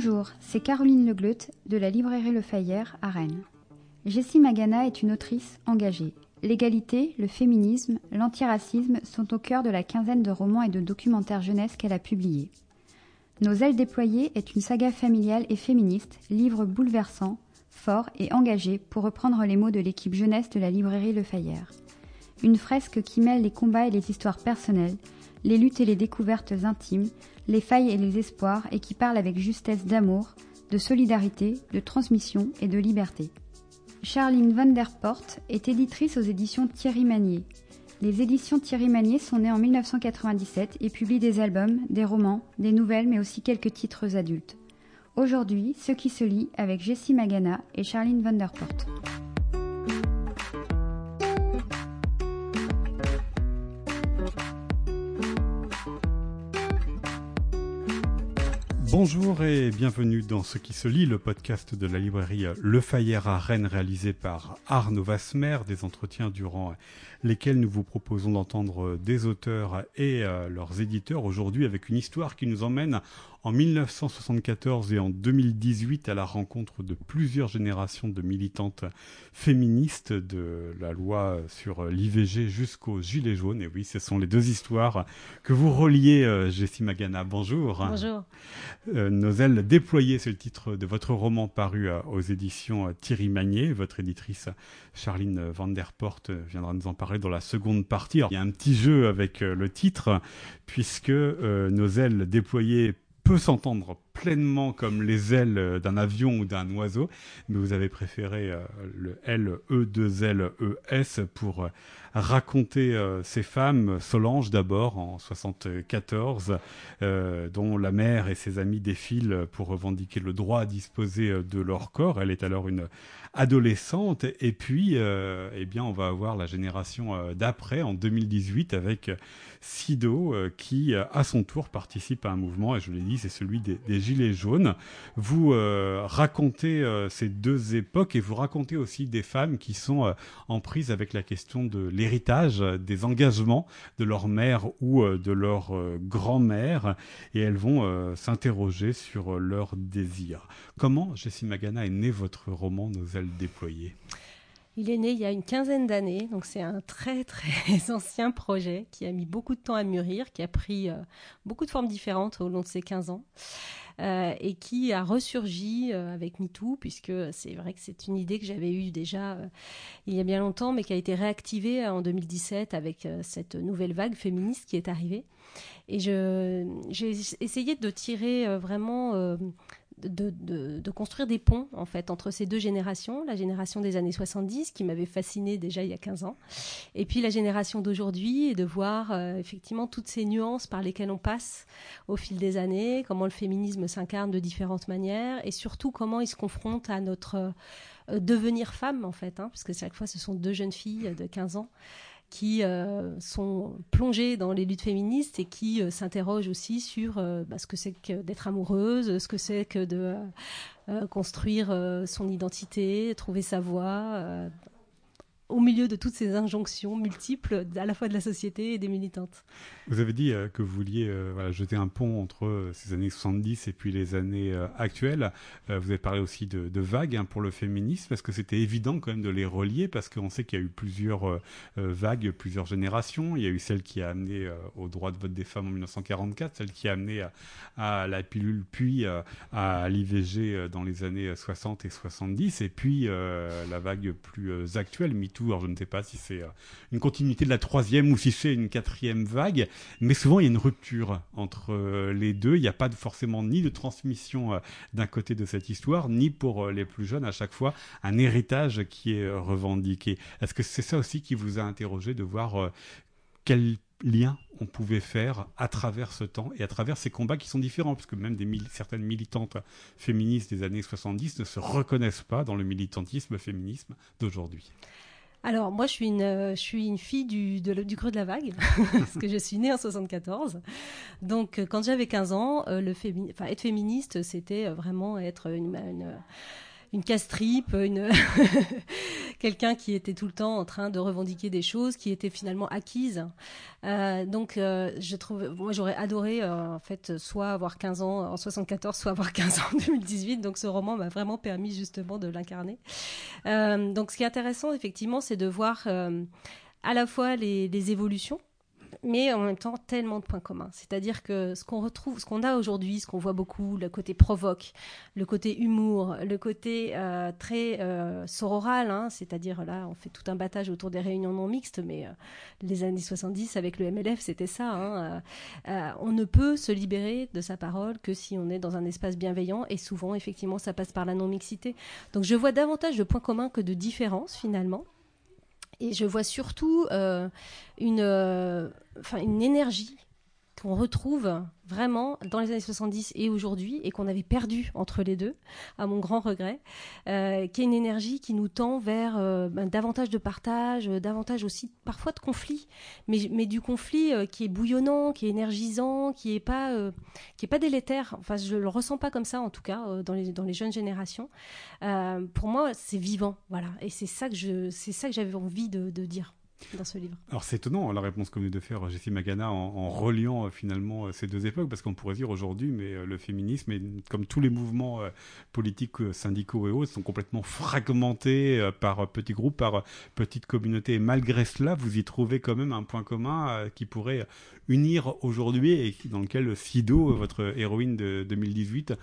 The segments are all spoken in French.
Bonjour, c'est Caroline Legleut de la librairie Le Fayère à Rennes. Jessie Magana est une autrice engagée. L'égalité, le féminisme, l'antiracisme sont au cœur de la quinzaine de romans et de documentaires jeunesse qu'elle a publiés. Nos ailes déployées est une saga familiale et féministe, livre bouleversant, fort et engagé pour reprendre les mots de l'équipe jeunesse de la librairie Le Fayère. Une fresque qui mêle les combats et les histoires personnelles, les luttes et les découvertes intimes, les failles et les espoirs et qui parle avec justesse d'amour, de solidarité, de transmission et de liberté. Charline van der est éditrice aux éditions Thierry Magnier. Les éditions Thierry Magnier sont nées en 1997 et publient des albums, des romans, des nouvelles mais aussi quelques titres adultes. Aujourd'hui, Ce qui se lit avec Jessie Magana et Charline van der. Bonjour et bienvenue dans Ce qui se lit, le podcast de la librairie Le Fayère à Rennes réalisé par Arnaud Vasmer, des entretiens durant lesquels nous vous proposons d'entendre des auteurs et euh, leurs éditeurs aujourd'hui avec une histoire qui nous emmène en 1974 et en 2018 à la rencontre de plusieurs générations de militantes féministes de la loi sur l'IVG jusqu'aux Gilets jaunes. Et oui, ce sont les deux histoires que vous reliez, euh, Jessie Magana. Bonjour. Bonjour. Euh, Nos ailes déployées, c'est le titre de votre roman paru euh, aux éditions Thierry Magnier. Votre éditrice Charline Van Der Port viendra nous en parler dans la seconde partie. il y a un petit jeu avec le titre, puisque Nos ailes déployées peut s'entendre pleinement comme les ailes d'un avion ou d'un oiseau, mais vous avez préféré euh, le L, E, 2 L, E, S pour euh, raconter euh, ces femmes, Solange d'abord en 74, dont la mère et ses amis défilent pour revendiquer le droit à disposer de leur corps. Elle est alors une adolescente, et puis, eh bien, on va avoir la génération d'après, en 2018, avec Sido, qui, à son tour, participe à un mouvement, et je l'ai dit, c'est celui des, Gilets jaunes. Vous euh, racontez euh, ces deux époques et vous racontez aussi des femmes qui sont euh, en prise avec la question de l'héritage, des engagements de leur mère ou de leur grand-mère et elles vont s'interroger sur leurs désirs. Comment, Jessie Magana, est né votre roman Nos déployées il est né il y a une quinzaine d'années, donc c'est un très très ancien projet qui a mis beaucoup de temps à mûrir, qui a pris beaucoup de formes différentes au long de ces 15 ans. Euh, et qui a ressurgi euh, avec MeToo, puisque c'est vrai que c'est une idée que j'avais eue déjà euh, il y a bien longtemps, mais qui a été réactivée en 2017 avec cette nouvelle vague féministe qui est arrivée. Et j'ai essayé de tirer vraiment de, construire des ponts en fait entre ces deux générations, la génération des années 70 qui m'avait fascinée déjà il y a 15 ans, et puis la génération d'aujourd'hui et de voir euh, effectivement toutes ces nuances par lesquelles on passe au fil des années, comment le féminisme s'incarne de différentes manières et surtout comment il se confronte à notre euh, devenir femme en fait, hein, puisque chaque fois ce sont deux jeunes filles de 15 ans qui euh, sont plongées dans les luttes féministes et qui euh, s'interrogent aussi sur euh, bah, ce que c'est que d'être amoureuse, ce que c'est que de construire son identité, trouver sa voie au milieu de toutes ces injonctions multiples, à la fois de la société et des militantes. Vous avez dit euh, que vous vouliez euh, jeter un pont entre euh, ces années 70 et puis les années actuelles. vous avez parlé aussi de, vagues hein, pour le féminisme, parce que c'était évident quand même de les relier, parce qu'on sait qu'il y a eu plusieurs vagues, plusieurs générations. Il y a eu celle qui a amené au droit de vote des femmes en 1944, celle qui a amené à, la pilule, puis à l'IVG dans les années 60 et 70, et puis la vague plus actuelle, je ne sais pas si c'est euh, une continuité de la troisième ou si c'est une quatrième vague, mais souvent il y a une rupture entre euh, les deux. Il n'y a pas forcément ni de transmission euh, d'un côté de cette histoire, ni pour les plus jeunes à chaque fois un héritage qui est revendiqué. Est-ce que c'est ça aussi qui vous a interrogé de voir quel lien on pouvait faire à travers ce temps et à travers ces combats qui sont différents, puisque même des certaines militantes féministes des années 70 ne se reconnaissent pas dans le militantisme féminisme d'aujourd'hui. Alors moi je suis une, euh, je suis une fille du, du creux de la vague, parce que je suis née en 74. Donc euh, quand j'avais 15 ans, euh, le être féministe c'était vraiment être une, une casse-tripe, une quelqu'un qui était tout le temps en train de revendiquer des choses qui étaient finalement acquises. Euh, donc, euh, je trouve, moi, j'aurais adoré euh, en fait soit avoir 15 ans en 74, soit avoir 15 ans en 2018. Donc, ce roman m'a vraiment permis justement de l'incarner. donc, ce qui est intéressant, effectivement, c'est de voir à la fois les évolutions mais en même temps tellement de points communs. C'est-à-dire que ce qu'on retrouve, ce qu'on a aujourd'hui, ce qu'on voit beaucoup, le côté provoque, le côté humour, le côté euh, très euh, sororal, hein, c'est-à-dire là, on fait tout un battage autour des réunions non mixtes, mais euh, les années 70 avec le MLF, c'était ça. Hein, on ne peut se libérer de sa parole que si on est dans un espace bienveillant, et souvent, effectivement, ça passe par la non-mixité. Donc je vois davantage de points communs que de différences, finalement. Et je vois surtout euh, une, euh, une énergie qu'on retrouve vraiment dans les années 70 et aujourd'hui et qu'on avait perdu entre les deux, à mon grand regret, euh, qui est une énergie qui nous tend vers euh, ben, davantage de partage, euh, davantage aussi parfois de conflit, mais, mais du conflit qui est bouillonnant, qui est énergisant, qui n'est pas, est pas délétère. Enfin, je le ressens pas comme ça en tout cas dans, les, dans les jeunes générations. pour moi, c'est vivant, voilà, et c'est ça que c'est ça que j'avais envie de dire dans. Alors c'est étonnant la réponse qu'on vient de faire Jessie Magana en, reliant euh, finalement euh, ces deux époques, parce qu'on pourrait dire aujourd'hui, mais euh, le féminisme, comme tous les mouvements politiques, syndicaux et autres, sont complètement fragmentés par petits groupes, par petites communautés. Et malgré cela, vous y trouvez quand même un point commun qui pourrait unir aujourd'hui et dans lequel Sido, votre héroïne de 2018,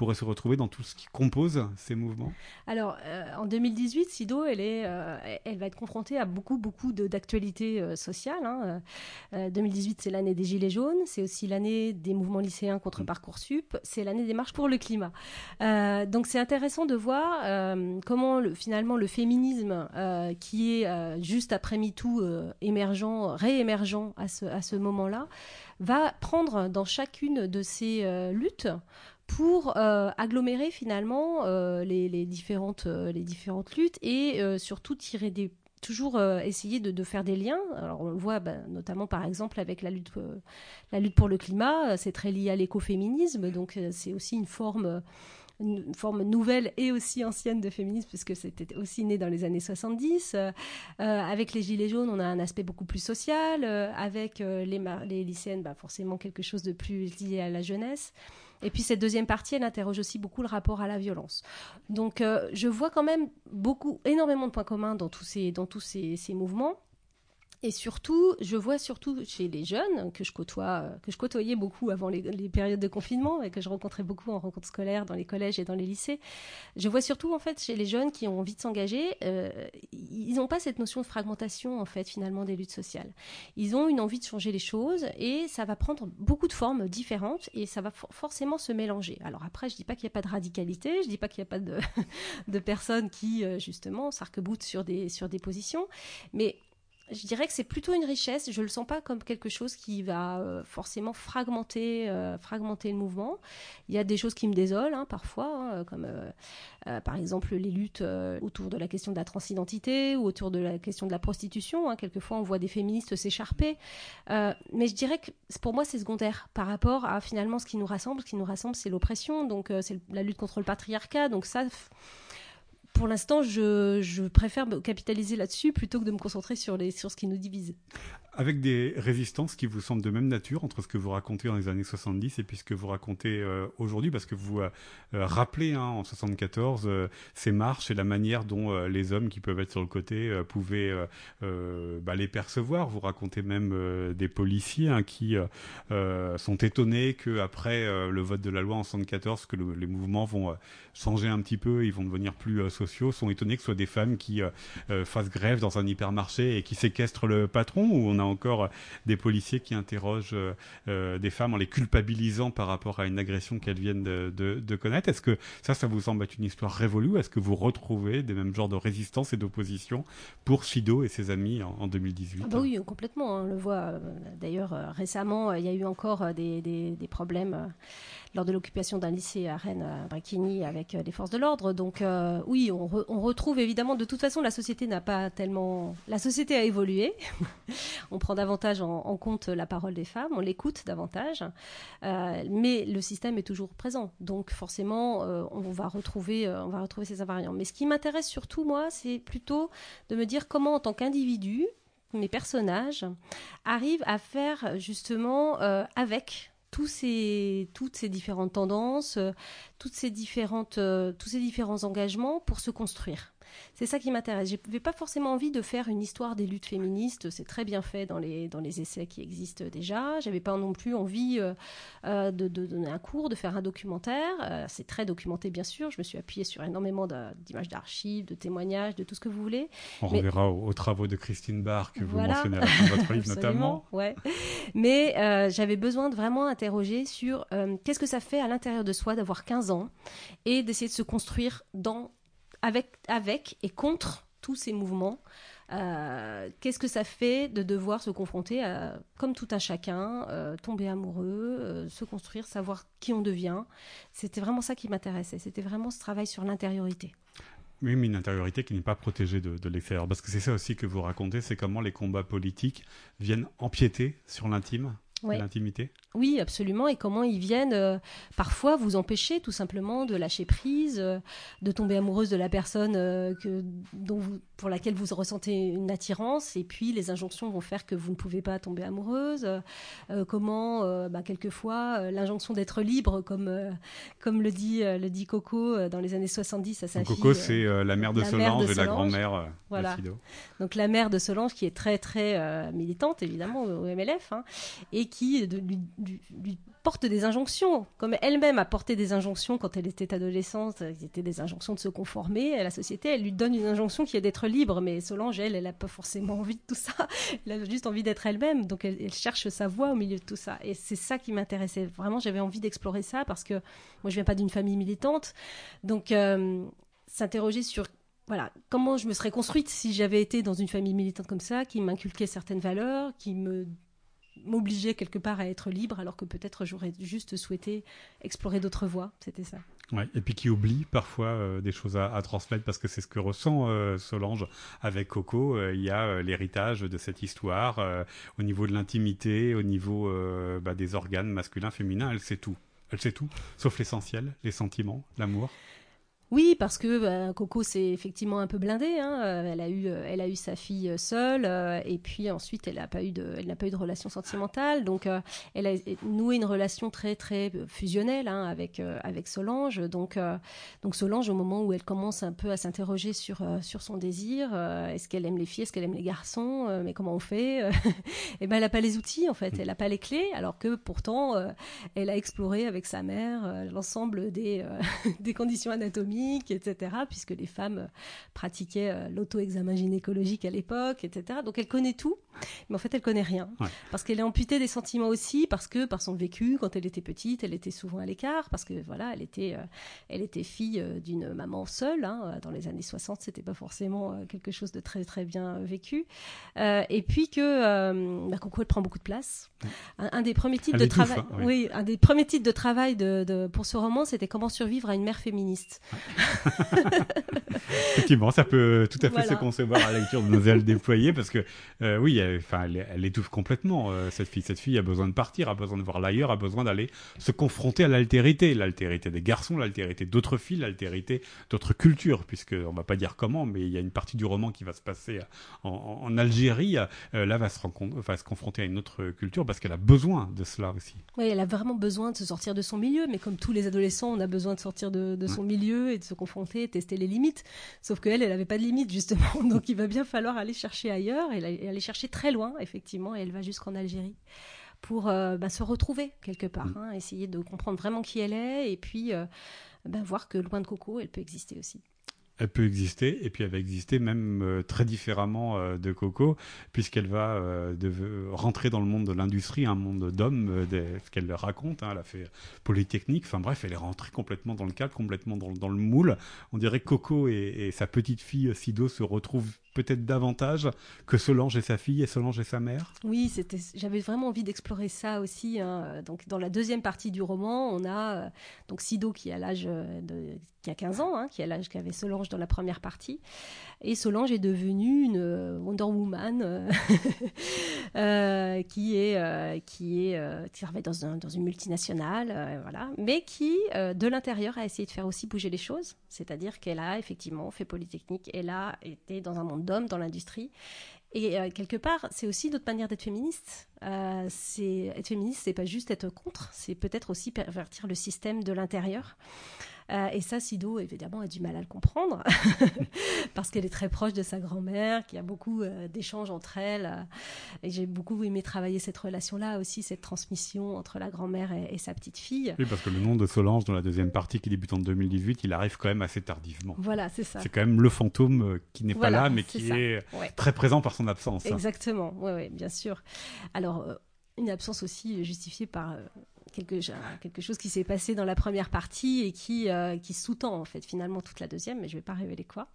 pourrait se retrouver dans tout ce qui compose ces mouvements Alors, euh, en 2018, Sido, elle, est, euh, elle va être confrontée à beaucoup, beaucoup d'actualités euh, sociales. 2018, hein. c'est l'année des Gilets jaunes, c'est aussi l'année des mouvements lycéens contre mm. Parcoursup, c'est l'année des marches pour le climat. donc, c'est intéressant de voir comment, le, finalement, le féminisme, qui est juste après MeToo émergent, réémergent à ce, à ce moment-là, va prendre dans chacune de ces luttes pour euh, agglomérer finalement euh, les, différentes, euh, les différentes luttes et surtout tirer des toujours essayer de, faire des liens. Alors on le voit bah, notamment par exemple avec la lutte, la lutte pour le climat, c'est très lié à l'écoféminisme, donc c'est aussi une forme une forme nouvelle et aussi ancienne de féminisme, puisque c'était aussi né dans les années 70. avec les Gilets jaunes, on a un aspect beaucoup plus social. avec les, les lycéennes, bah, forcément quelque chose de plus lié à la jeunesse. Et puis cette deuxième partie, elle interroge aussi beaucoup le rapport à la violence. Donc euh, je vois quand même beaucoup, énormément de points communs dans tous ces, dans tous ces mouvements. Et surtout, je vois surtout chez les jeunes que je côtoie, que je côtoyais beaucoup avant les, périodes de confinement et que je rencontrais beaucoup en rencontres scolaires dans les collèges et dans les lycées. Je vois surtout en fait chez les jeunes qui ont envie de s'engager, euh, ils n'ont pas cette notion de fragmentation en fait finalement des luttes sociales. Ils ont une envie de changer les choses et ça va prendre beaucoup de formes différentes et ça va forcément se mélanger. Alors après, je dis pas qu'il n'y a pas de radicalité, je dis pas qu'il n'y a pas de, de personnes qui euh, justement s'arc-boutent sur des sur des positions, mais je dirais que c'est plutôt une richesse. Je le sens pas comme quelque chose qui va euh, forcément fragmenter, euh, fragmenter le mouvement. Il y a des choses qui me désolent hein, parfois, hein, comme euh, par exemple les luttes autour de la question de la transidentité ou autour de la question de la prostitution. Hein. Quelquefois, on voit des féministes s'écharper. mais je dirais que pour moi, c'est secondaire par rapport à finalement ce qui nous rassemble. Ce qui nous rassemble, c'est l'oppression. Donc, c'est la lutte contre le patriarcat. Donc ça pour l'instant, je, je, préfère capitaliser là-dessus plutôt que de me concentrer sur, les, sur ce qui nous divise avec des résistances qui vous semblent de même nature entre ce que vous racontez dans les années 70 et puis ce que vous racontez euh, aujourd'hui, parce que vous euh, euh, rappelez hein, en 74 ces marches et la manière dont les hommes qui peuvent être sur le côté pouvaient bah, les percevoir. Vous racontez même des policiers hein, qui sont étonnés que après le vote de la loi en 74, que les mouvements vont changer un petit peu, ils vont devenir plus sociaux, sont étonnés que ce soit des femmes qui fassent grève dans un hypermarché et qui séquestrent le patron ou on a encore des policiers qui interrogent euh, euh, des femmes en les culpabilisant par rapport à une agression qu'elles viennent de, connaître. Est-ce que ça, ça vous semble être une histoire révolue Est-ce que vous retrouvez des mêmes genres de résistance et d'opposition pour Fido et ses amis en, 2018 ah bah Oui, complètement. Hein, on le voit. Euh, d'ailleurs, récemment, il y a eu encore des, problèmes lors de l'occupation d'un lycée à Rennes, à avec euh, les forces de l'ordre. Donc euh, oui, on, retrouve évidemment, de toute façon, la société n'a pas tellement... La société a évolué. on prend davantage en, compte la parole des femmes, on l'écoute davantage, mais le système est toujours présent. Donc forcément, on va retrouver, on va retrouver ces invariants. Mais ce qui m'intéresse surtout moi, c'est plutôt de me dire comment en tant qu'individu, mes personnages arrivent à faire justement avec toutes ces différentes tendances, euh, toutes ces différentes, euh, tous ces différents engagements pour se construire. C'est ça qui m'intéresse. Je n'avais pas forcément envie de faire une histoire des luttes féministes. C'est très bien fait dans les, dans les essais qui existent déjà. J'avais pas non plus envie euh, euh, de, donner un cours, de faire un documentaire. Euh, c'est très documenté, bien sûr. Je me suis appuyée sur énormément d'images d'archives, de témoignages, de tout ce que vous voulez. On reverra aux, travaux de Christine Barr que vous mentionnez dans votre livre notamment. Ouais. Mais j'avais besoin de vraiment interroger sur qu'est-ce que ça fait à l'intérieur de soi d'avoir 15 ans et d'essayer de se construire dans avec, avec et contre tous ces mouvements. Euh, qu'est-ce que ça fait de devoir se confronter à, comme tout un chacun, euh, tomber amoureux, euh, se construire, savoir qui on devient? C'était vraiment ça qui m'intéressait. C'était vraiment ce travail sur l'intériorité. Oui, mais une intériorité qui n'est pas protégée de, de l'extérieur. Parce que c'est ça aussi que vous racontez, c'est comment les combats politiques viennent empiéter sur l'intime, l'intimité. Oui, absolument. Et comment ils viennent euh, parfois vous empêcher tout simplement de lâcher prise, euh, de tomber amoureuse de la personne euh, que, dont vous, pour laquelle vous ressentez une attirance. Et puis les injonctions vont faire que vous ne pouvez pas tomber amoureuse. comment, bah, quelquefois, l'injonction d'être libre, comme, comme le, dit, le dit Coco dans les années 70 à sa fille. Coco, c'est la mère de Solange et la grand-mère voilà. de Donc la mère de Solange qui est très très militante évidemment au MLF hein, et qui lui, porte des injonctions, comme elle-même a porté des injonctions quand elle était adolescente, c'était des injonctions de se conformer à la société, elle lui donne une injonction qui est d'être libre, mais Solange, elle, elle n'a pas forcément envie de tout ça, elle a juste envie d'être elle-même, donc elle, cherche sa voie au milieu de tout ça, et c'est ça qui m'intéressait, vraiment j'avais envie d'explorer ça, parce que moi je viens pas d'une famille militante, donc euh, s'interroger sur voilà, comment je me serais construite si j'avais été dans une famille militante comme ça, qui m'inculquait certaines valeurs, qui me m'obliger quelque part à être libre, alors que peut-être j'aurais juste souhaité explorer d'autres voies. C'était ça. Et puis qui oublie parfois euh, des choses à, transmettre parce que c'est ce que ressent euh, Solange avec Coco. Euh, il y a l'héritage de cette histoire au niveau de l'intimité, au niveau bah, des organes masculins, féminins. Elle sait tout. Elle sait tout, sauf l'essentiel, les sentiments, l'amour. Oui, parce que bah, Coco c'est effectivement un peu blindé. Hein. Euh, elle a eu, euh, elle a eu sa fille euh, seule, et puis ensuite elle n'a pas eu de, elle n'a pas eu de relation sentimentale. Donc elle a noué une relation très très fusionnelle hein, avec avec Solange. Donc donc Solange au moment où elle commence un peu à s'interroger sur sur son désir, est-ce qu'elle aime les filles, est-ce qu'elle aime les garçons, mais comment on fait Et ben elle n'a pas les outils en fait, elle n'a pas les clés, alors que pourtant elle a exploré avec sa mère l'ensemble des des conditions anatomiques etc., puisque les femmes pratiquaient euh, l'auto-examen gynécologique à l'époque, etc. Donc elle connaît tout, mais en fait elle connaît rien, parce qu'elle est amputée des sentiments aussi, parce que par son vécu, quand elle était petite, elle était souvent à l'écart, parce que voilà, elle était, euh, elle était fille euh, d'une maman seule. Hein, dans les années 60, c'était pas forcément quelque chose de très très bien vécu. et puis que bah, Coco elle prend beaucoup de place. Un, des premiers titres de travail, hein, oui. un des premiers titres de travail de, pour ce roman, c'était comment survivre à une mère féministe. Effectivement, ça peut tout à fait se concevoir à la lecture de nos ailes déployées parce que, euh, oui, elle, enfin, elle, étouffe complètement, euh, cette fille. Cette fille a besoin de partir, a besoin de voir l'ailleurs, a besoin d'aller se confronter à l'altérité. L'altérité des garçons, l'altérité d'autres filles, l'altérité d'autres cultures, puisque on va pas dire comment, mais il y a une partie du roman qui va se passer en, Algérie. Euh, là, va se, va se confronter à une autre culture parce qu'elle a besoin de cela aussi. Oui, elle a vraiment besoin de se sortir de son milieu, mais comme tous les adolescents, on a besoin de sortir de, son milieu et de se confronter, tester les limites. Sauf qu'elle, elle n'avait pas de limites, justement. Donc il va bien falloir aller chercher ailleurs et aller chercher très loin, effectivement. Et elle va jusqu'en Algérie pour euh, bah, se retrouver quelque part, mm. hein, essayer de comprendre vraiment qui elle est et puis euh, bah, voir que loin de Coco, elle peut exister aussi elle peut exister et puis elle va exister même euh, très différemment euh, de Coco puisqu'elle va euh, rentrer dans le monde de l'industrie, un monde d'hommes, ce qu'elle raconte. Hein, elle a fait Polytechnique, enfin bref, elle est rentrée complètement dans le cadre, complètement dans, le moule. On dirait que Coco et, sa petite fille Sido se retrouvent peut-être davantage que Solange et sa fille et Solange et sa mère. Oui, c'était, j'avais vraiment envie d'explorer ça aussi. Hein. Donc dans la deuxième partie du roman, on a donc Sido qui a l'âge de qui a 15 ans, hein, qui a l'âge qu'avait Solange dans la première partie. Et Solange est devenue une euh, Wonder Woman euh, euh, qui est qui est qui travaille dans, dans une multinationale, voilà, mais qui de l'intérieur a essayé de faire aussi bouger les choses. C'est-à-dire qu'elle a effectivement fait Polytechnique, elle a été dans un monde d'hommes dans l'industrie. Et quelque part, c'est aussi notre manière d'être féministe. c'est être féministe, c'est pas juste être contre, c'est peut-être aussi pervertir le système de l'intérieur. Euh, et ça, Sido, évidemment, a du mal à le comprendre, parce qu'elle est très proche de sa grand-mère, qu'il y a beaucoup euh, d'échanges entre elles. Euh, et j'ai beaucoup aimé travailler cette relation-là aussi, cette transmission entre la grand-mère et, sa petite-fille. Oui, parce que le nom de Solange, dans la deuxième partie qui débute en 2018, il arrive quand même assez tardivement. Voilà, c'est ça. C'est quand même le fantôme qui n'est pas là, mais qui est très présent par son absence. Hein. Exactement, oui, ouais, bien sûr. Alors, une absence aussi justifiée par quelque, chose qui s'est passé dans la première partie et qui, euh, qui sous-tend en fait finalement toute la deuxième, mais je ne vais pas révéler quoi.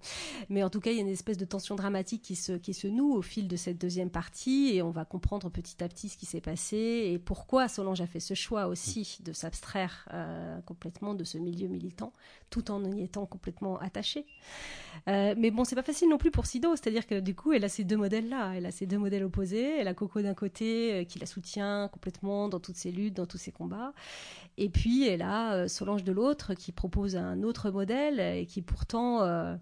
Mais en tout cas, il y a une espèce de tension dramatique qui se, qui se noue au fil de cette deuxième partie et on va comprendre petit à petit ce qui s'est passé et pourquoi Solange a fait ce choix aussi de s'abstraire euh, complètement de ce milieu militant tout en y étant complètement attachée. Euh, mais bon, c'est pas facile non plus pour Sido, c'est-à-dire que du coup, elle a ces deux modèles-là, elle a ces deux modèles opposés, elle a Coco d'un côté qui la soutient complètement dans toutes ses luttes, dans tous ses combats. Et puis elle a euh, Solange de l'autre qui propose un autre modèle et qui pourtant euh,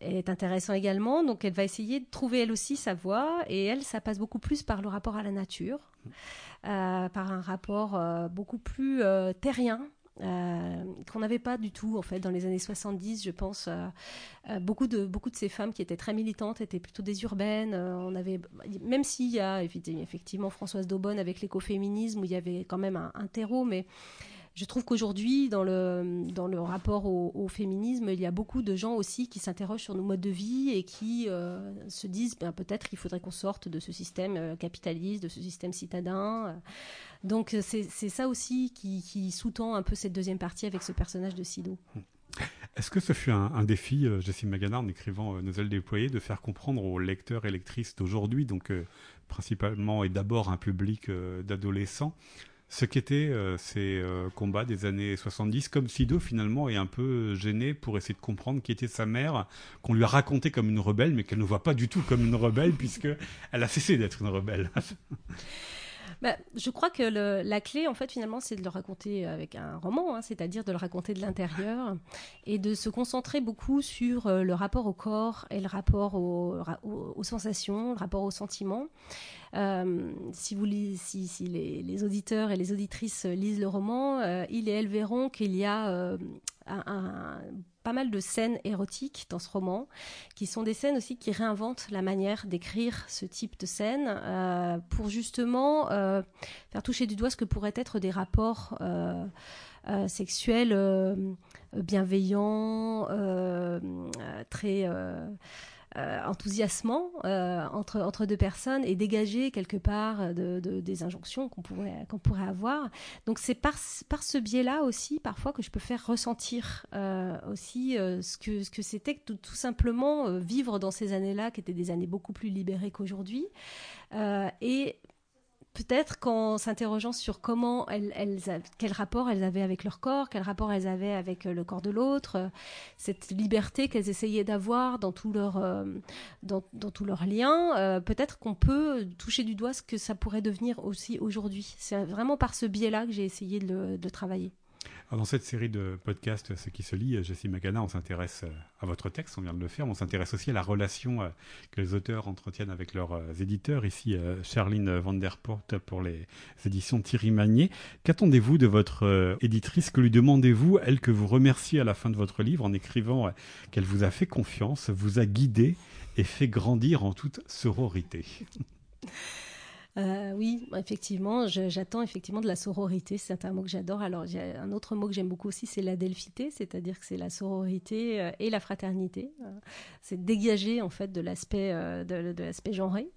est intéressant également. Donc elle va essayer de trouver elle aussi sa voie. Et elle, ça passe beaucoup plus par le rapport à la nature, euh, par un rapport beaucoup plus terrien euh, qu'on n'avait pas du tout en fait dans les années 70 je pense euh, euh, beaucoup de beaucoup de ces femmes qui étaient très militantes étaient plutôt des urbaines. On avait même s'il y a effectivement Françoise Daubonne avec l'écoféminisme où il y avait quand même un, un terreau mais je trouve qu'aujourd'hui, dans le, dans le rapport au, féminisme, il y a beaucoup de gens aussi qui s'interrogent sur nos modes de vie et qui euh, se disent ben, peut-être qu'il faudrait qu'on sorte de ce système euh, capitaliste, de ce système citadin. Donc c'est ça aussi qui, sous-tend un peu cette deuxième partie avec ce personnage de Sido. Est-ce que ce fut un, défi, euh, Jessie Magana, en écrivant Nos ailes déployées, de faire comprendre aux lecteurs et lectrices d'aujourd'hui, donc principalement et d'abord un public d'adolescents, ce qu'étaient euh, ces euh, combats des années 70, comme Sido finalement est un peu gêné pour essayer de comprendre qui était sa mère, qu'on lui a raconté comme une rebelle, mais qu'elle ne voit pas du tout comme une rebelle, puisque elle a cessé d'être une rebelle. Bah, je crois que la clé, en fait, finalement, c'est de le raconter avec un roman, hein, c'est-à-dire de le raconter de l'intérieur et de se concentrer beaucoup sur euh, le rapport au corps et le rapport aux sensations, le rapport aux sentiments. Euh, si, les, auditeurs et les auditrices lisent le roman, euh, ils et elles verront qu'il y a euh, un, pas mal de scènes érotiques dans ce roman, qui sont des scènes aussi qui réinventent la manière d'écrire ce type de scène pour justement faire toucher du doigt ce que pourraient être des rapports sexuels bienveillants, très euh, enthousiasmant euh, entre, entre deux personnes et dégager quelque part de, des injonctions qu'on pourrait, qu'on pourrait avoir. Donc c'est par, par ce biais-là aussi parfois que je peux faire ressentir euh, aussi ce que, ce que c'était tout, tout, simplement vivre dans ces années-là qui étaient des années beaucoup plus libérées qu'aujourd'hui. et peut-être qu'en s'interrogeant sur comment elles, elles, quel rapport elles avaient avec leur corps, quel rapport elles avaient avec euh, le corps de l'autre, euh, cette liberté qu'elles essayaient d'avoir dans tout leur euh, dans, dans tous leurs liens, peut-être qu'on peut toucher du doigt ce que ça pourrait devenir aussi aujourd'hui. C'est vraiment par ce biais-là que j'ai essayé de, de travailler dans cette série de podcasts, Ce qui se lit, Jessie Magana, on s'intéresse euh, à votre texte, on vient de le faire, on s'intéresse aussi à la relation euh, que les auteurs entretiennent avec leurs euh, éditeurs. Ici, Charline Vanderport pour les éditions Thierry Magnier. Qu'attendez-vous de votre éditrice? Que lui demandez-vous, elle que vous remerciez à la fin de votre livre en écrivant qu'elle vous a fait confiance, vous a guidé et fait grandir en toute sororité euh, oui, effectivement, j'attends effectivement de la sororité. C'est un mot que j'adore. Alors, il y a un autre mot que j'aime beaucoup aussi, c'est la delphité, c'est-à-dire que c'est la sororité euh, et la fraternité. Euh, c'est dégager en fait de l'aspect de l'aspect genré.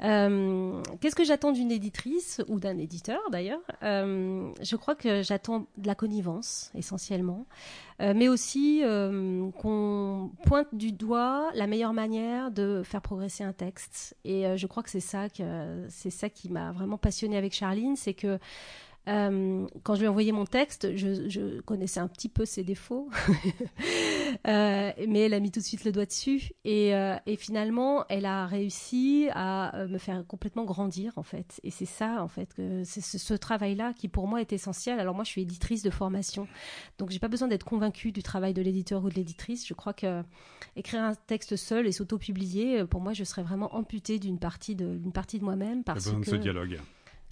Qu'est-ce que j'attends d'une éditrice ou d'un éditeur d'ailleurs? Je crois que j'attends de la connivence essentiellement. Euh, mais aussi euh, qu'on pointe du doigt la meilleure manière de faire progresser un texte. Et euh, je crois que c'est ça, que, c'est ça qui m'a vraiment passionné avec Charline, c'est que Euh, quand je lui ai envoyé mon texte, je, connaissais un petit peu ses défauts, euh, mais elle a mis tout de suite le doigt dessus. Et, euh, finalement, elle a réussi à me faire complètement grandir, en fait. Et c'est ça, en fait, que c'est ce, travail-là qui, pour moi, est essentiel. Alors moi, je suis éditrice de formation, donc j'ai pas besoin d'être convaincue du travail de l'éditeur ou de l'éditrice. Je crois que écrire un texte seul et s'auto-publier, pour moi, je serais vraiment amputée d'une partie de, partie de moi-même parce besoin que de ce dialogue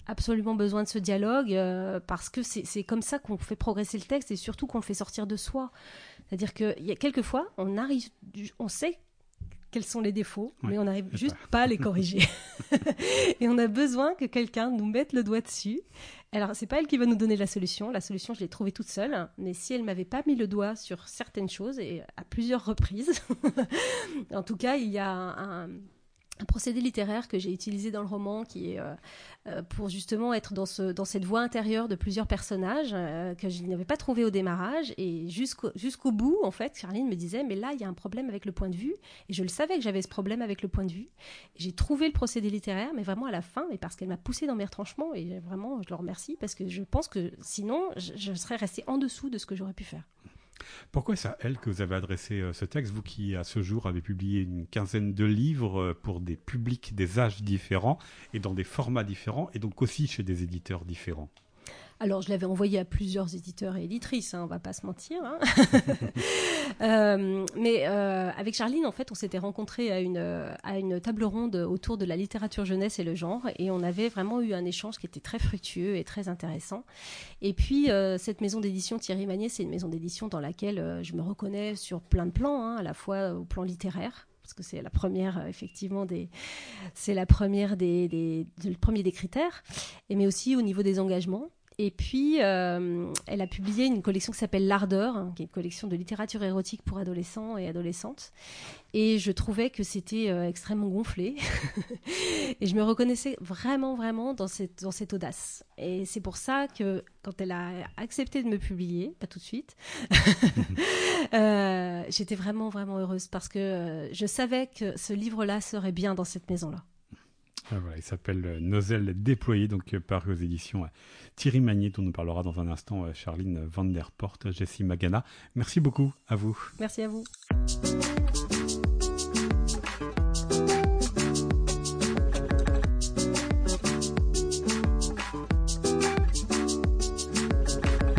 absolument besoin de ce dialogue euh, parce que c'est comme ça qu'on fait progresser le texte et surtout qu'on le fait sortir de soi. C'est-à-dire qu'il y a quelques fois, on arrive, on sait quels sont les défauts, mais on n'arrive juste pas. à les corriger. et on a besoin que quelqu'un nous mette le doigt dessus. Alors, c'est pas elle qui va nous donner la solution. La solution, je l'ai trouvée toute seule. Mais si elle m'avait pas mis le doigt sur certaines choses, et à plusieurs reprises, en tout cas, il y a un un procédé littéraire que j'ai utilisé dans le roman qui est euh, euh, pour justement être dans, ce, dans cette voie intérieure de plusieurs personnages euh, que je n'avais pas trouvé au démarrage. Et jusqu'au bout en fait Charline me disait mais là il y a un problème avec le point de vue. Et je le savais que j'avais ce problème avec le point de vue. J'ai trouvé le procédé littéraire mais vraiment à la fin mais parce qu'elle m'a poussé dans mes retranchements. Et vraiment je le remercie parce que je pense que sinon je, je serais restée en dessous de ce que j'aurais pu faire. Pourquoi c'est à elle que vous avez adressé euh, ce texte, vous qui à ce jour avez publié une quinzaine de livres euh, pour des publics, des âges différents et dans des formats différents, et donc aussi chez des éditeurs différents? Alors, je l'avais envoyé à plusieurs éditeurs et éditrices, hein, on va pas se mentir. Hein. Euh, mais euh, avec Charline, en fait, on s'était rencontrés à une, à une table ronde autour de la littérature jeunesse et le genre, et on avait vraiment eu un échange qui était très fructueux et très intéressant. Et puis, euh, cette maison d'édition Thierry Magnier, c'est une maison d'édition dans laquelle je me reconnais sur plein de plans, hein, à la fois au plan littéraire, parce que c'est la première effectivement des c'est la première des, des, le premier des critères mais aussi au niveau des engagements et puis, euh, elle a publié une collection qui s'appelle L'Ardeur, hein, qui est une collection de littérature érotique pour adolescents et adolescentes. Et je trouvais que c'était euh, extrêmement gonflé. et je me reconnaissais vraiment, vraiment dans cette, audace. Et c'est pour ça que quand elle a accepté de me publier, pas tout de suite, euh, j'étais vraiment, vraiment heureuse parce que je savais que ce livre-là serait bien dans cette maison-là. Ah, il s'appelle Nozel déployé, donc paru aux éditions Thierry Magnier, dont nous parlera dans un instant euh, Charline Van Der Porte, Jessie Magana. Merci beaucoup à vous. Merci à vous.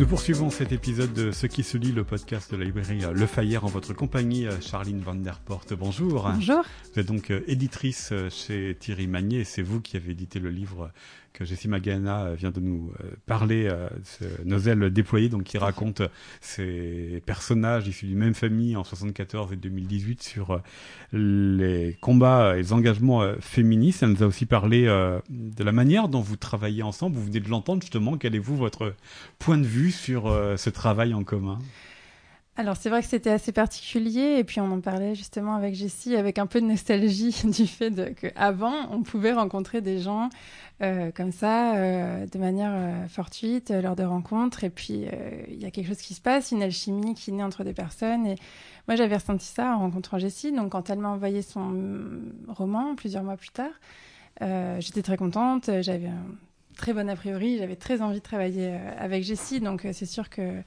Poursuivons cet épisode de Ce qui se lit, le podcast de la librairie Le Fayère en votre compagnie. Charline Van Der Porte, bonjour. Bonjour. Vous êtes donc euh, éditrice euh, chez Thierry Magnier et c'est vous qui avez édité le livre que Jessie Magana euh, vient de nous euh, parler, euh, Nos ailes déployées, donc qui raconte ces personnages issus d'une même famille en 74 et 2018 sur les combats et les engagements féministes. Elle nous a aussi parlé de la manière dont vous travaillez ensemble. Vous venez de l'entendre justement. Quel est vous votre point de vue sur ce travail en commun? Alors c'est vrai que c'était assez particulier et puis on en parlait justement avec Jessie avec un peu de nostalgie du fait qu'avant on pouvait rencontrer des gens euh, comme ça euh, de manière euh, fortuite lors de rencontres et puis il y a quelque chose qui se passe, une alchimie qui naît entre des personnes et moi j'avais ressenti ça en rencontrant Jessie. Donc quand elle m'a envoyé son roman plusieurs mois plus tard j'étais très contente, j'avais un très bon a priori, j'avais très envie de travailler avec Jessie. Donc c'est sûr que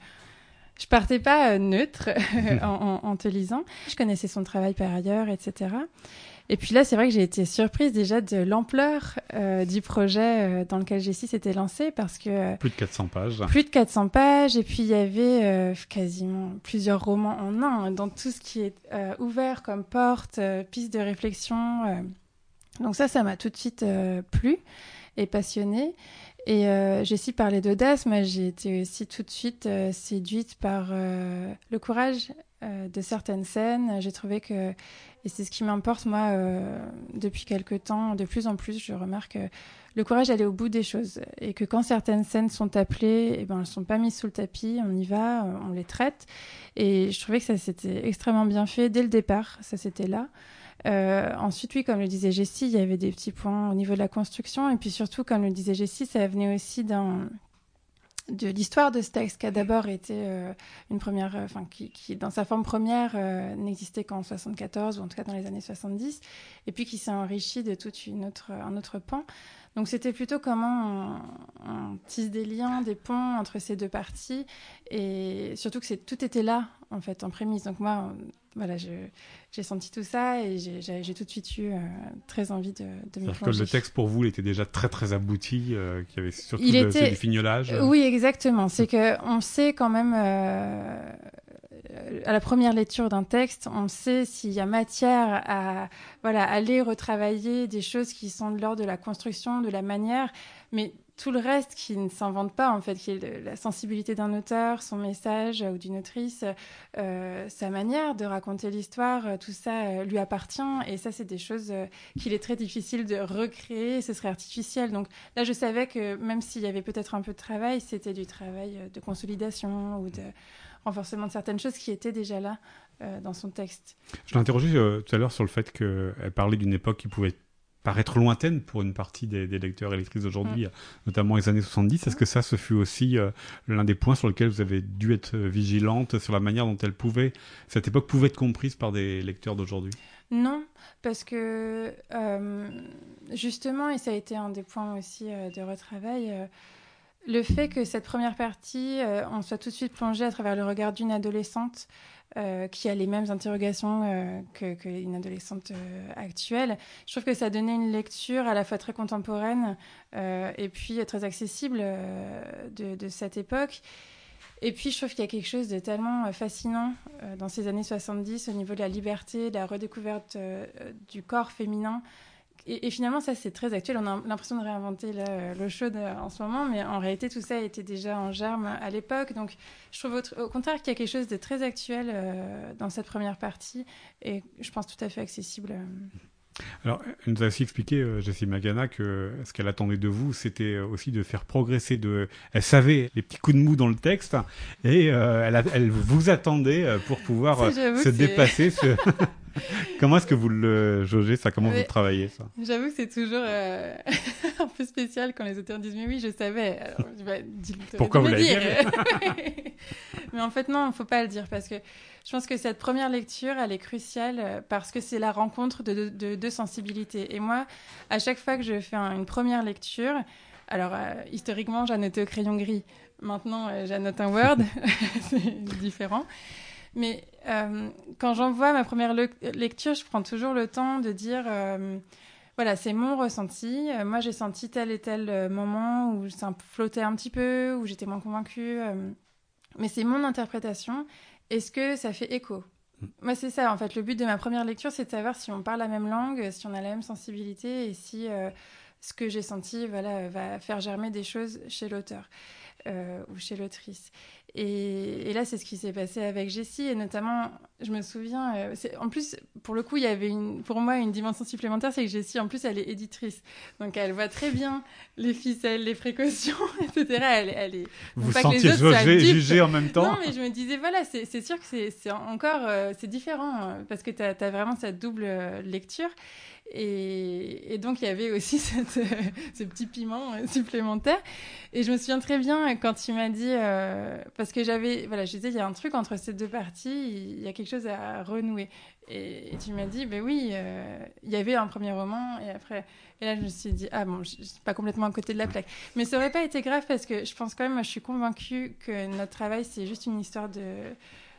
je partais pas euh, neutre en, te lisant. Je connaissais son travail par ailleurs, etc. Et puis là, c'est vrai que j'ai été surprise déjà de l'ampleur euh, du projet euh, dans lequel Jessie s'était lancée parce que... plus de 400 pages. Plus de 400 pages. Et puis il y avait quasiment plusieurs romans en un, dans tout ce qui est ouvert comme porte, piste de réflexion. Donc ça, ça m'a tout de suite plu et passionné. Et euh, j'ai aussi parlé d'audace, mais j'ai été aussi tout de suite euh, séduite par euh, le courage de certaines scènes. J'ai trouvé que, et c'est ce qui m'importe moi depuis quelque temps, de plus en plus, je remarque le courage d'aller au bout des choses et que quand certaines scènes sont appelées, eh ben elles sont pas mises sous le tapis, on y va, on les traite. Et je trouvais que ça s'était extrêmement bien fait dès le départ, ça c'était là. Euh, ensuite, oui, comme le disait Jessie, il y avait des petits points au niveau de la construction. Et puis surtout, comme le disait Jessie, ça venait aussi de l'histoire de ce texte qui a d'abord été euh, une première, euh, enfin qui, dans sa forme première n'existait qu'en 74 ou en tout cas dans les années 70, et puis qui s'est enrichi de tout autre, un autre pan. Donc c'était plutôt comment on, tisse des liens, des ponts entre ces deux parties, et surtout que tout était là en fait en prémisse. Donc moi, voilà, j'ai senti tout ça et j'ai tout de suite eu euh, très envie de, de me plonger. que le texte pour vous, il était déjà très très abouti, euh, qu'il y avait surtout il était... du fignolage. Oui, exactement. C'est que on sait quand même euh, à la première lecture d'un texte, on sait s'il y a matière à voilà aller retravailler des choses qui sont de l'ordre de la construction, de la manière, mais tout le reste qui ne s'invente pas, en fait, qui est la sensibilité d'un auteur, son message ou d'une autrice, euh, sa manière de raconter l'histoire, euh, tout ça euh, lui appartient. Et ça, c'est des choses euh, qu'il est très difficile de recréer, ce serait artificiel. Donc là, je savais que même s'il y avait peut-être un peu de travail, c'était du travail de consolidation ou de renforcement de certaines choses qui étaient déjà là euh, dans son texte. Je l'ai interrogé tout à l'heure sur le fait qu'elle parlait d'une époque qui pouvait paraître lointaine pour une partie des, des lecteurs et lectrices d'aujourd'hui, mm. notamment les années 70. Est-ce que ça, ce fut aussi euh, l'un des points sur lesquels vous avez dû être vigilante sur la manière dont elle pouvait, cette époque pouvait être comprise par des lecteurs d'aujourd'hui? Non, parce que euh, justement, et ça a été un des points aussi euh, de retravail, euh, le fait que cette première partie, euh, on soit tout de suite plongé à travers le regard d'une adolescente euh, qui a les mêmes interrogations euh, qu'une que adolescente euh, actuelle. Je trouve que ça donnait une lecture à la fois très contemporaine euh, et puis très accessible euh, de, de, cette époque. Et puis, je trouve qu'il y a quelque chose de tellement fascinant dans ces années 70 au niveau de la liberté, de la redécouverte du corps féminin, et, et, finalement, ça, c'est très actuel. On a l'impression de réinventer l'eau chaude euh, en ce moment, mais en réalité, tout ça était déjà en germe à l'époque. Donc, je trouve au, au contraire qu'il y a quelque chose de très actuel euh, dans cette première partie, et je pense tout à fait accessible. Euh. Alors, elle nous a aussi expliqué, euh, Jessie Magana, que ce qu'elle attendait de vous, c'était aussi de faire progresser. De... Elle savait les petits coups de mou dans le texte, et euh, elle, a, elle vous attendait pour pouvoir se dépasser. Ce... Comment est-ce que vous le jaugez ça? Comment mais, vous travaillez ça? J'avoue que c'est toujours euh, un peu spécial quand les auteurs disent mais oui je savais. Alors, bah, dis, Pourquoi vous l'avez dire Mais en fait non, il faut pas le dire parce que je pense que cette première lecture elle est cruciale euh, parce que c'est la rencontre de deux de, de sensibilités. Et moi, à chaque fois que je fais un, une première lecture, alors euh, historiquement j'annotais au crayon gris. Maintenant euh, j'annote un Word, c'est différent. Mais euh, quand j'envoie ma première le lecture, je prends toujours le temps de dire euh, voilà, c'est mon ressenti. Euh, moi, j'ai senti tel et tel euh, moment où ça flottait un petit peu, où j'étais moins convaincue. Mais c'est mon interprétation. Est-ce que ça fait écho? Moi, c'est ça, en fait. Le but de ma première lecture, c'est de savoir si on parle la même langue, si on a la même sensibilité et si ce que j'ai senti voilà, va faire germer des choses chez l'auteur euh, ou chez l'autrice. Et, et, là, c'est ce qui s'est passé avec Jessie, et notamment, je me souviens, euh, en plus, pour le coup, il y avait une, pour moi une dimension supplémentaire, c'est que Jessie, en plus, elle est éditrice. Donc, elle voit très bien les ficelles, les précautions, etc. Elle, elle est. Vous pas sentiez que les autres juger en même temps Non, mais je me disais, voilà, c'est sûr que c'est encore, euh, c'est différent, euh, parce que tu as, as, vraiment cette double euh, lecture. Et, donc, il y avait aussi cette, euh, ce petit piment euh, supplémentaire. Et je me souviens très bien quand il m'a dit, euh, parce que j'avais, voilà, je disais, il y a un truc entre ces deux parties, il y a quelque chose à renouer. Et, et tu m'as dit, ben oui, euh, il y avait un premier roman, et après, et là, je me suis dit, ah bon, je suis pas complètement à côté de la plaque. Mais ça aurait pas été grave parce que je pense quand même, moi, je suis convaincue que notre travail, c'est juste une histoire de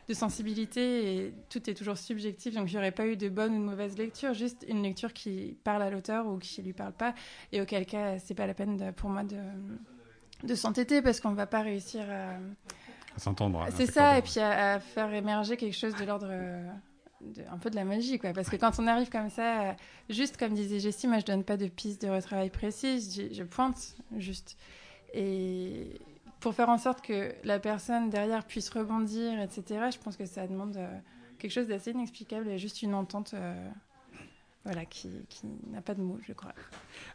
de sensibilité et tout est toujours subjectif. Donc, il n'y aurait pas eu de bonne ou de mauvaise lecture, juste une lecture qui parle à l'auteur ou qui lui parle pas. Et auquel cas, c'est pas la peine de, pour moi de, de s'entêter parce qu'on va pas réussir à, à s'entendre. C'est ça, et puis à, à, faire émerger quelque chose de l'ordre. De, un peu de la magie, quoi. Parce que quand on arrive comme ça, juste comme disait Jessie, moi je donne pas de piste de retravail précise, je, je pointe juste. Et, pour faire en sorte que la personne derrière puisse rebondir, etc., je pense que ça demande euh, quelque chose d'assez inexplicable et juste une entente euh, voilà, qui, qui n'a pas de mots, je crois.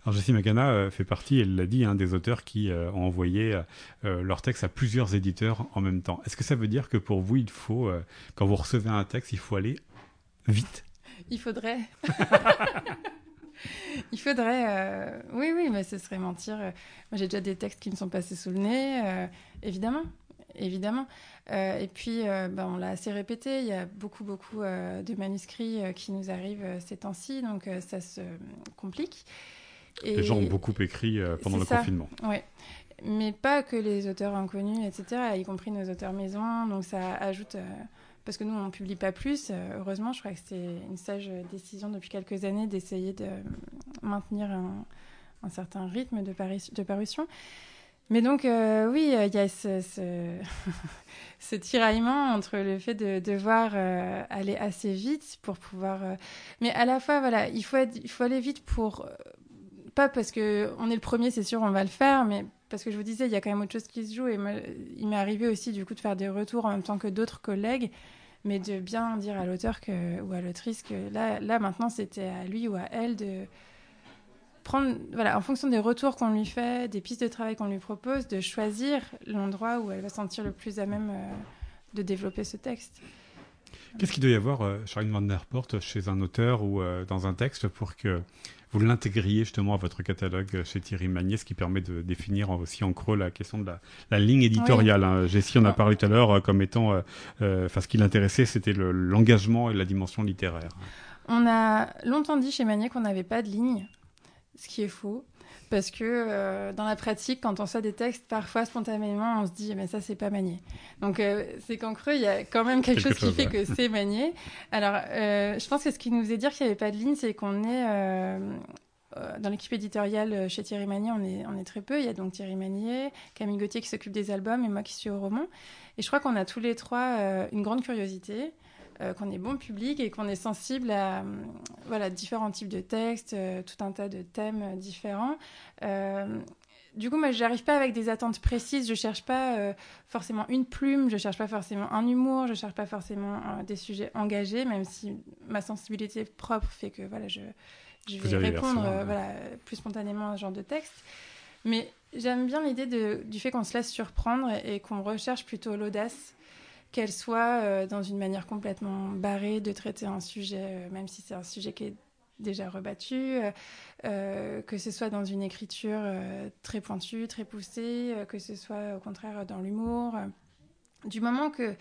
Alors Jessie Magana euh, fait partie, elle l'a dit, hein, des auteurs qui euh, ont envoyé leur texte à plusieurs éditeurs en même temps. Est-ce que ça veut dire que pour vous, il faut, quand vous recevez un texte, il faut aller vite? Il faudrait. il faudrait. Oui, oui, mais ce serait mentir. Moi, j'ai déjà des textes qui me sont passés sous le nez, évidemment. Évidemment. et puis, ben, on l'a assez répété. Il y a beaucoup, beaucoup de manuscrits qui nous arrivent ces temps-ci, donc ça se complique. Les gens ont beaucoup écrit pendant le confinement. Oui mais pas que les auteurs inconnus, etc., y compris nos auteurs maison. Donc ça ajoute, euh, parce que nous, on ne publie pas plus. Euh, heureusement, je crois que c'est une sage décision depuis quelques années d'essayer de maintenir un, certain rythme de, parution. Mais donc, euh, oui, il y a ce, ce, tiraillement entre le fait de devoir aller assez vite pour pouvoir... Mais à la fois, voilà, il faut, il faut aller vite pour... Pas parce qu'on est le premier, c'est sûr, on va le faire, mais parce que je vous disais, il y a quand même autre chose qui se joue. Et il m'est arrivé aussi, du coup, de faire des retours en même temps que d'autres collègues, mais de bien dire à l'auteur ou à l'autrice que là, là maintenant, c'était à lui ou à elle de prendre, voilà, en fonction des retours qu'on lui fait, des pistes de travail qu'on lui propose, de choisir l'endroit où elle va sentir le plus à même euh, de développer ce texte. Qu'est-ce qu'il doit y avoir, euh, Charline Van Der Porte, chez un auteur ou euh, dans un texte pour que vous l'intégriez justement à votre catalogue chez Thierry Magnier, ce qui permet de définir aussi en creux la question de la, ligne éditoriale. Hein. Jessie en a parlé tout à l'heure euh, comme étant, euh, euh, enfin ce qui l'intéressait, c'était l'engagement et la dimension littéraire. On a longtemps dit chez Magnier qu'on n'avait pas de ligne, ce qui est faux parce que euh, dans la pratique, quand on soit des textes, parfois spontanément, on se dit mais ça c'est pas manié. Donc euh, c'est qu'en creux, il y a quand même quelque, chose, qui fait que c'est manié. Alors euh, je pense que ce qui nous faisait dire qu'il n'y avait pas de ligne, c'est qu'on est, dans l'équipe éditoriale chez Thierry Magnier, on est, on est très peu. Il y a donc Thierry Magnier, Camille Gauthier qui s'occupe des albums et moi qui suis au roman. Et je crois qu'on a tous les trois une grande curiosité. Euh, qu'on est bon public et qu'on est sensible à voilà, différents types de textes, euh, tout un tas de thèmes différents. Euh, du coup, moi, je n'arrive pas avec des attentes précises. Je cherche pas forcément une plume, je cherche pas forcément un humour, je cherche pas forcément des sujets engagés, même si ma sensibilité propre fait que voilà, je, je vais répondre voilà, plus spontanément à ce genre de texte. Mais j'aime bien l'idée du fait qu'on se laisse surprendre et qu'on recherche plutôt l'audace qu'elle soit euh, dans une manière complètement barrée de traiter un sujet, euh, même si c'est un sujet qui est déjà rebattu, euh, que ce soit dans une écriture très pointue, très poussée, que ce soit au contraire dans l'humour. Du moment qu'il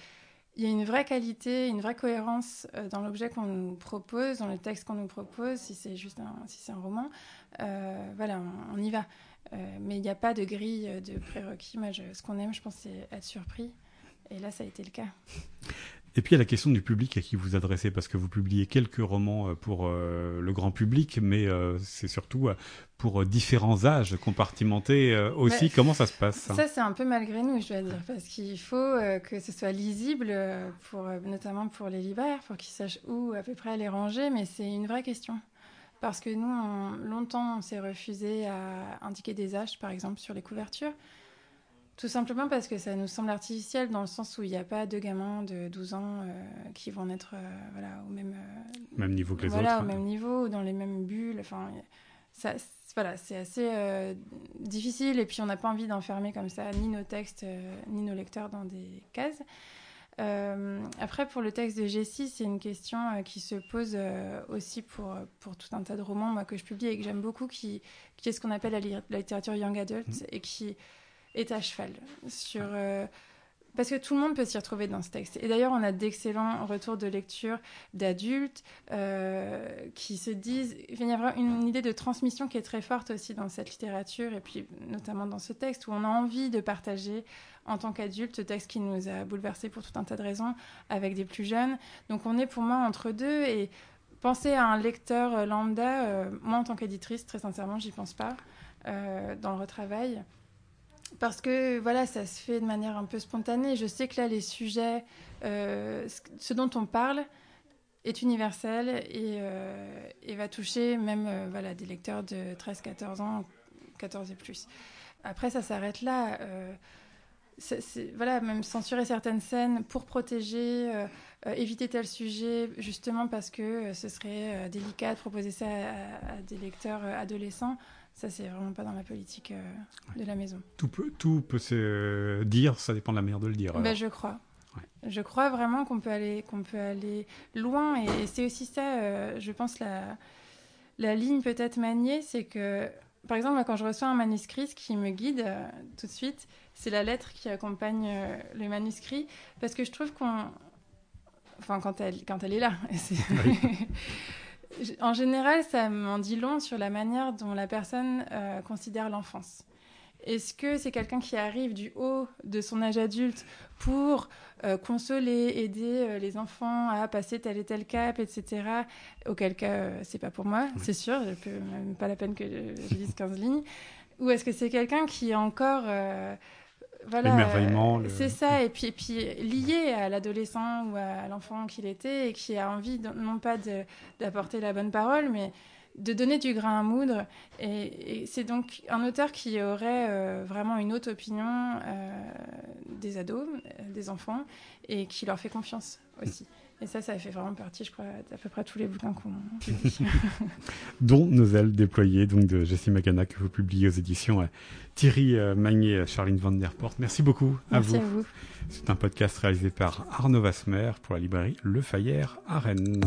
y a une vraie qualité, une vraie cohérence dans l'objet qu'on nous propose, dans le texte qu'on nous propose, si c'est juste un, si un roman, voilà, on, y va. mais il n'y a pas de grille de prérequis. Moi, ce qu'on aime, je pense, c'est être surpris. Et là, ça a été le cas. Et puis il y a la question du public à qui vous adressez, parce que vous publiez quelques romans euh, pour euh, le grand public, mais euh, c'est surtout pour différents âges compartimentés aussi. Comment ça se passe Ça, c'est un peu malgré nous, je dois dire, parce qu'il faut que ce soit lisible, pour, notamment pour les libraires, pour qu'ils sachent où à peu près les ranger, mais c'est une vraie question. Parce que nous, longtemps, on s'est refusé à indiquer des âges, par exemple, sur les couvertures. Tout simplement parce que ça nous semble artificiel dans le sens où il n'y a pas deux gamins de 12 ans euh, qui vont être euh, voilà, au même, euh, même niveau que les voilà, autres. au même niveau, dans les mêmes bulles. Enfin, ça, voilà, c'est assez difficile et puis on n'a pas envie d'enfermer comme ça ni nos textes ni nos lecteurs dans des cases. après, pour le texte de Jessie, c'est une question qui se pose aussi pour, pour tout un tas de romans moi, que je publie et que j'aime beaucoup, qui, qui est ce qu'on appelle la, la, littérature young adult mmh. et qui est à cheval sur euh, parce que tout le monde peut s'y retrouver dans ce texte. Et d'ailleurs, on a d'excellents retours de lecture d'adultes euh, qui se disent. Il y a vraiment une idée de transmission qui est très forte aussi dans cette littérature, et puis notamment dans ce texte, où on a envie de partager en tant qu'adulte ce texte qui nous a bouleversés pour tout un tas de raisons avec des plus jeunes. Donc on est pour moi entre deux, et penser à un lecteur lambda, euh, moi en tant qu'éditrice, très sincèrement, j'y pense pas dans le retravail parce que voilà, ça se fait de manière un peu spontanée. Je sais que là, les sujets, euh, ce dont on parle est universel et, euh, va toucher même euh, voilà, des lecteurs de 13-14 ans, 14 et plus. Après, ça s'arrête là. voilà, même censurer certaines scènes pour protéger, éviter tel sujet, justement parce que ce serait délicat de proposer ça à des lecteurs adolescents. Ça, c'est vraiment pas dans la politique euh, de la maison. Tout peut, tout peut se dire, ça dépend de la manière de le dire. Ben, je crois. Je crois vraiment qu'on peut aller, qu'on peut aller loin, et, c'est aussi ça, euh, je pense, la, la ligne peut-être maniée, c'est que, par exemple, quand je reçois un manuscrit, ce qui me guide euh, tout de suite, c'est la lettre qui accompagne le manuscrit, parce que je trouve qu'on... Enfin, quand elle, quand elle est là. en général, ça m'en dit long sur la manière dont la personne euh, considère l'enfance. Est-ce que c'est quelqu'un qui arrive du haut de son âge adulte pour euh, consoler, aider euh, les enfants à passer tel et tel cap, etc. Auquel cas, euh, c'est pas pour moi, c'est sûr, je même pas la peine que je, lise 15 lignes. Ou est-ce que c'est quelqu'un qui est encore voilà, c'est ça, et puis, et puis lié à l'adolescent ou à l'enfant qu'il était, et qui a envie non pas d'apporter la bonne parole, mais de donner du grain à moudre. Et, c'est donc un auteur qui aurait euh, vraiment une haute opinion euh, des ados, euh, des enfants, et qui leur fait confiance aussi. Et ça, ça fait vraiment partie, je crois, d'à peu près tous les bouquins qu'on publie. Dont Nos ailes déployées, donc de Jessie Magana, que vous publiez aux éditions Thierry Magnier, Charline Van Der Port. Merci beaucoup à vous. à vous. C'est un podcast réalisé par Arnaud Vasmer pour la librairie Le Fayère à Rennes.